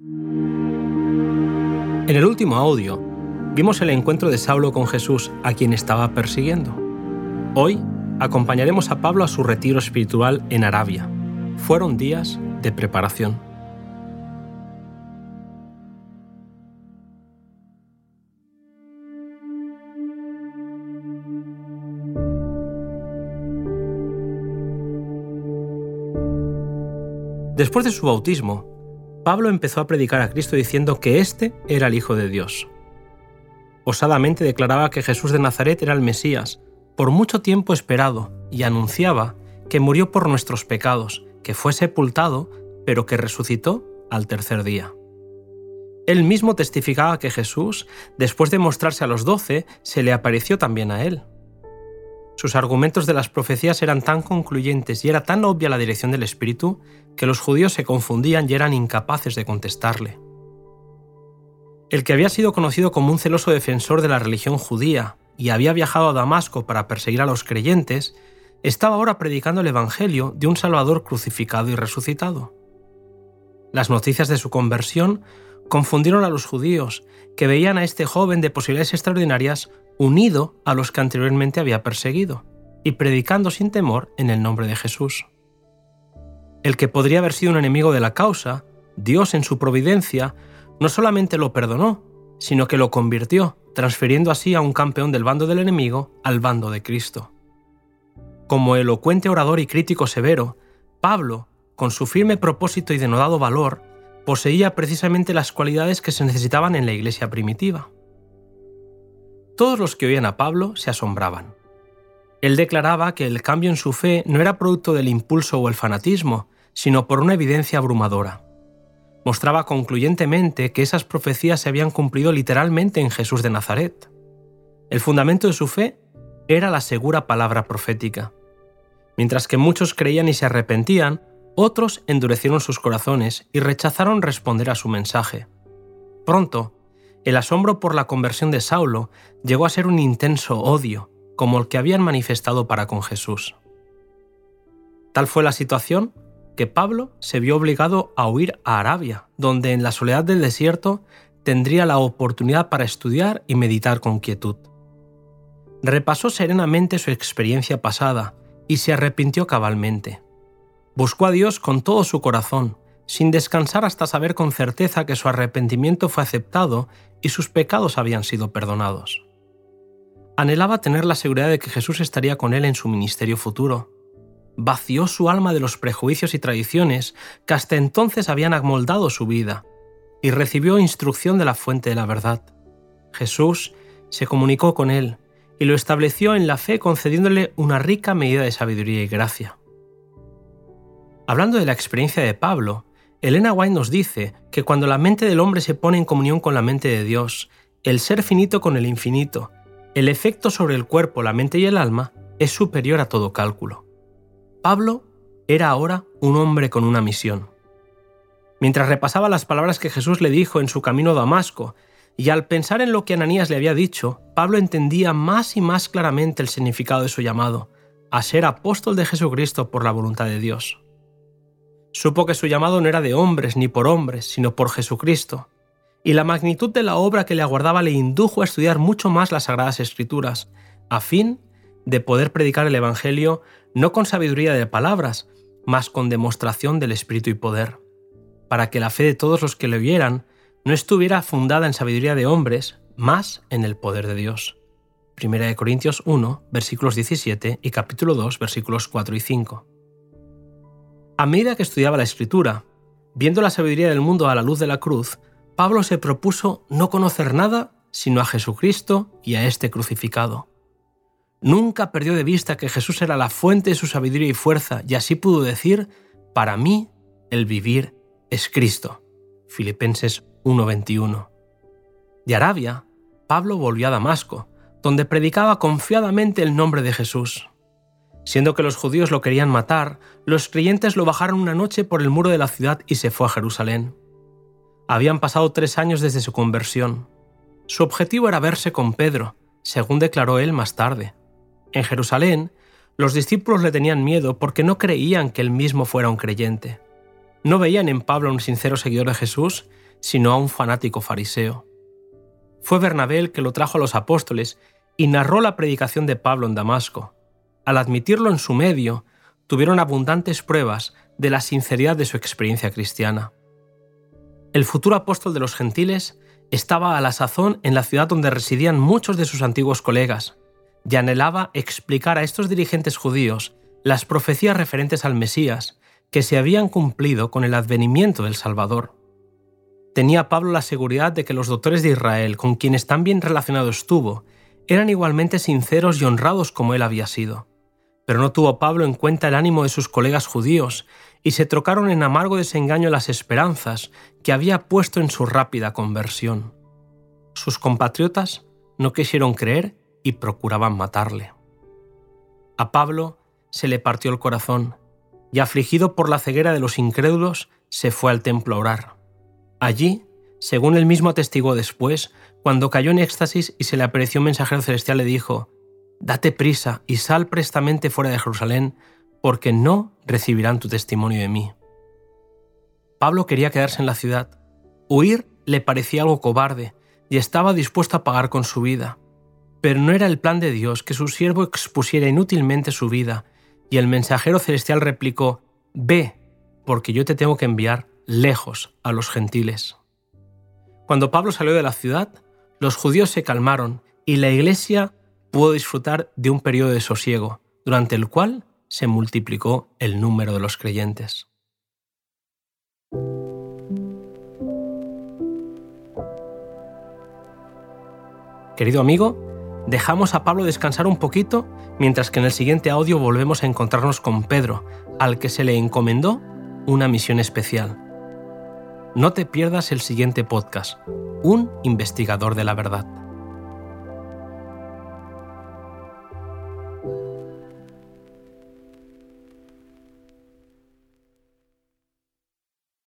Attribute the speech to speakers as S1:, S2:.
S1: En el último audio vimos el encuentro de Saulo con Jesús a quien estaba persiguiendo. Hoy acompañaremos a Pablo a su retiro espiritual en Arabia. Fueron días de preparación. Después de su bautismo, Pablo empezó a predicar a Cristo diciendo que éste era el Hijo de Dios. Osadamente declaraba que Jesús de Nazaret era el Mesías, por mucho tiempo esperado, y anunciaba que murió por nuestros pecados, que fue sepultado, pero que resucitó al tercer día. Él mismo testificaba que Jesús, después de mostrarse a los doce, se le apareció también a él. Sus argumentos de las profecías eran tan concluyentes y era tan obvia la dirección del Espíritu que los judíos se confundían y eran incapaces de contestarle. El que había sido conocido como un celoso defensor de la religión judía y había viajado a Damasco para perseguir a los creyentes, estaba ahora predicando el Evangelio de un Salvador crucificado y resucitado. Las noticias de su conversión confundieron a los judíos, que veían a este joven de posibilidades extraordinarias unido a los que anteriormente había perseguido, y predicando sin temor en el nombre de Jesús. El que podría haber sido un enemigo de la causa, Dios en su providencia, no solamente lo perdonó, sino que lo convirtió, transfiriendo así a un campeón del bando del enemigo al bando de Cristo. Como elocuente orador y crítico severo, Pablo, con su firme propósito y denodado valor, poseía precisamente las cualidades que se necesitaban en la iglesia primitiva. Todos los que oían a Pablo se asombraban. Él declaraba que el cambio en su fe no era producto del impulso o el fanatismo, sino por una evidencia abrumadora. Mostraba concluyentemente que esas profecías se habían cumplido literalmente en Jesús de Nazaret. El fundamento de su fe era la segura palabra profética. Mientras que muchos creían y se arrepentían, otros endurecieron sus corazones y rechazaron responder a su mensaje. Pronto, el asombro por la conversión de Saulo llegó a ser un intenso odio, como el que habían manifestado para con Jesús. Tal fue la situación que Pablo se vio obligado a huir a Arabia, donde en la soledad del desierto tendría la oportunidad para estudiar y meditar con quietud. Repasó serenamente su experiencia pasada y se arrepintió cabalmente. Buscó a Dios con todo su corazón, sin descansar hasta saber con certeza que su arrepentimiento fue aceptado y sus pecados habían sido perdonados. Anhelaba tener la seguridad de que Jesús estaría con él en su ministerio futuro. Vació su alma de los prejuicios y tradiciones que hasta entonces habían amoldado su vida, y recibió instrucción de la fuente de la verdad. Jesús se comunicó con él y lo estableció en la fe concediéndole una rica medida de sabiduría y gracia. Hablando de la experiencia de Pablo, Elena White nos dice que cuando la mente del hombre se pone en comunión con la mente de Dios, el ser finito con el infinito, el efecto sobre el cuerpo, la mente y el alma es superior a todo cálculo. Pablo era ahora un hombre con una misión. Mientras repasaba las palabras que Jesús le dijo en su camino a Damasco, y al pensar en lo que Ananías le había dicho, Pablo entendía más y más claramente el significado de su llamado, a ser apóstol de Jesucristo por la voluntad de Dios. Supo que su llamado no era de hombres ni por hombres, sino por Jesucristo, y la magnitud de la obra que le aguardaba le indujo a estudiar mucho más las Sagradas Escrituras, a fin de poder predicar el Evangelio no con sabiduría de palabras, mas con demostración del Espíritu y poder, para que la fe de todos los que le vieran no estuviera fundada en sabiduría de hombres, más en el poder de Dios. 1 Corintios 1, versículos 17 y capítulo 2, versículos 4 y 5. A medida que estudiaba la escritura, viendo la sabiduría del mundo a la luz de la cruz, Pablo se propuso no conocer nada sino a Jesucristo y a este crucificado. Nunca perdió de vista que Jesús era la fuente de su sabiduría y fuerza, y así pudo decir, para mí el vivir es Cristo. Filipenses 1:21. De Arabia, Pablo volvió a Damasco, donde predicaba confiadamente el nombre de Jesús. Siendo que los judíos lo querían matar, los creyentes lo bajaron una noche por el muro de la ciudad y se fue a Jerusalén. Habían pasado tres años desde su conversión. Su objetivo era verse con Pedro, según declaró él más tarde. En Jerusalén, los discípulos le tenían miedo porque no creían que él mismo fuera un creyente. No veían en Pablo un sincero seguidor de Jesús, sino a un fanático fariseo. Fue Bernabé que lo trajo a los apóstoles y narró la predicación de Pablo en Damasco. Al admitirlo en su medio, tuvieron abundantes pruebas de la sinceridad de su experiencia cristiana. El futuro apóstol de los gentiles estaba a la sazón en la ciudad donde residían muchos de sus antiguos colegas, y anhelaba explicar a estos dirigentes judíos las profecías referentes al Mesías que se habían cumplido con el advenimiento del Salvador. Tenía Pablo la seguridad de que los doctores de Israel, con quienes tan bien relacionado estuvo, eran igualmente sinceros y honrados como él había sido. Pero no tuvo Pablo en cuenta el ánimo de sus colegas judíos, y se trocaron en amargo desengaño las esperanzas que había puesto en su rápida conversión. Sus compatriotas no quisieron creer y procuraban matarle. A Pablo se le partió el corazón, y afligido por la ceguera de los incrédulos, se fue al templo a orar. Allí, según él mismo atestiguó después, cuando cayó en éxtasis y se le apareció un mensajero celestial, le dijo, Date prisa y sal prestamente fuera de Jerusalén, porque no recibirán tu testimonio de mí. Pablo quería quedarse en la ciudad. Huir le parecía algo cobarde y estaba dispuesto a pagar con su vida. Pero no era el plan de Dios que su siervo expusiera inútilmente su vida, y el mensajero celestial replicó, Ve, porque yo te tengo que enviar lejos a los gentiles. Cuando Pablo salió de la ciudad, los judíos se calmaron y la iglesia pudo disfrutar de un periodo de sosiego, durante el cual se multiplicó el número de los creyentes. Querido amigo, dejamos a Pablo descansar un poquito mientras que en el siguiente audio volvemos a encontrarnos con Pedro, al que se le encomendó una misión especial. No te pierdas el siguiente podcast, Un investigador de la verdad.